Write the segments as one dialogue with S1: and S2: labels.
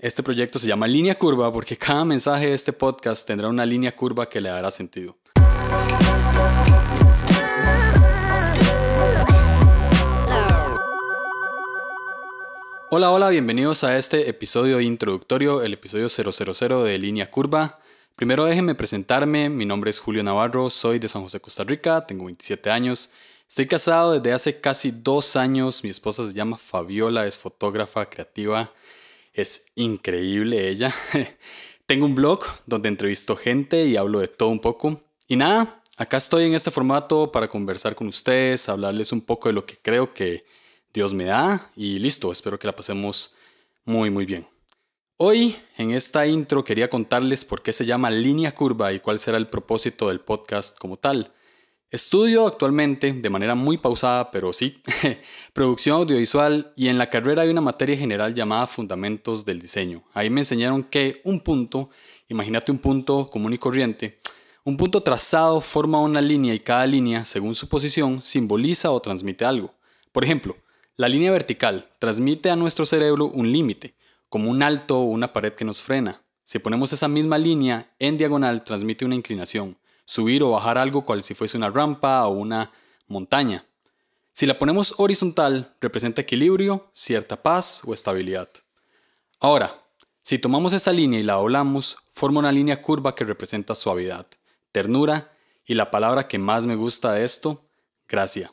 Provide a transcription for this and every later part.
S1: este proyecto se llama Línea Curva porque cada mensaje de este podcast tendrá una línea curva que le dará sentido. Hola, hola, bienvenidos a este episodio introductorio, el episodio 000 de Línea Curva. Primero déjenme presentarme, mi nombre es Julio Navarro, soy de San José, Costa Rica, tengo 27 años, estoy casado desde hace casi dos años, mi esposa se llama Fabiola, es fotógrafa creativa, es increíble ella. tengo un blog donde entrevisto gente y hablo de todo un poco. Y nada, acá estoy en este formato para conversar con ustedes, hablarles un poco de lo que creo que Dios me da y listo, espero que la pasemos muy muy bien. Hoy en esta intro quería contarles por qué se llama línea curva y cuál será el propósito del podcast como tal. Estudio actualmente de manera muy pausada, pero sí, producción audiovisual y en la carrera hay una materia general llamada Fundamentos del Diseño. Ahí me enseñaron que un punto, imagínate un punto común y corriente, un punto trazado forma una línea y cada línea, según su posición, simboliza o transmite algo. Por ejemplo, la línea vertical transmite a nuestro cerebro un límite, como un alto o una pared que nos frena. Si ponemos esa misma línea en diagonal, transmite una inclinación, subir o bajar algo cual si fuese una rampa o una montaña. Si la ponemos horizontal, representa equilibrio, cierta paz o estabilidad. Ahora, si tomamos esa línea y la doblamos, forma una línea curva que representa suavidad, ternura y la palabra que más me gusta de esto, gracia.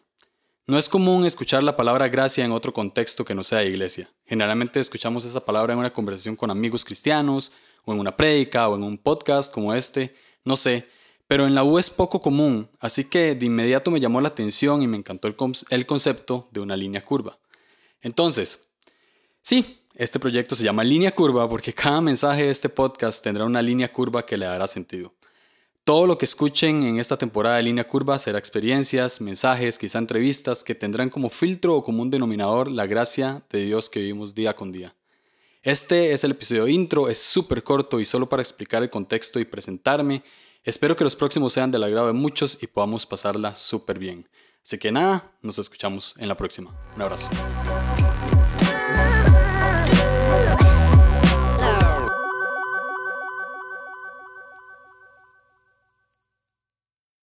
S1: No es común escuchar la palabra gracia en otro contexto que no sea iglesia. Generalmente escuchamos esa palabra en una conversación con amigos cristianos, o en una prédica, o en un podcast como este, no sé, pero en la U es poco común, así que de inmediato me llamó la atención y me encantó el, el concepto de una línea curva. Entonces, sí, este proyecto se llama línea curva porque cada mensaje de este podcast tendrá una línea curva que le dará sentido. Todo lo que escuchen en esta temporada de Línea Curva será experiencias, mensajes, quizá entrevistas que tendrán como filtro o como un denominador la gracia de Dios que vivimos día con día. Este es el episodio intro, es súper corto y solo para explicar el contexto y presentarme. Espero que los próximos sean del agrado de muchos y podamos pasarla súper bien. Así que nada, nos escuchamos en la próxima. Un abrazo.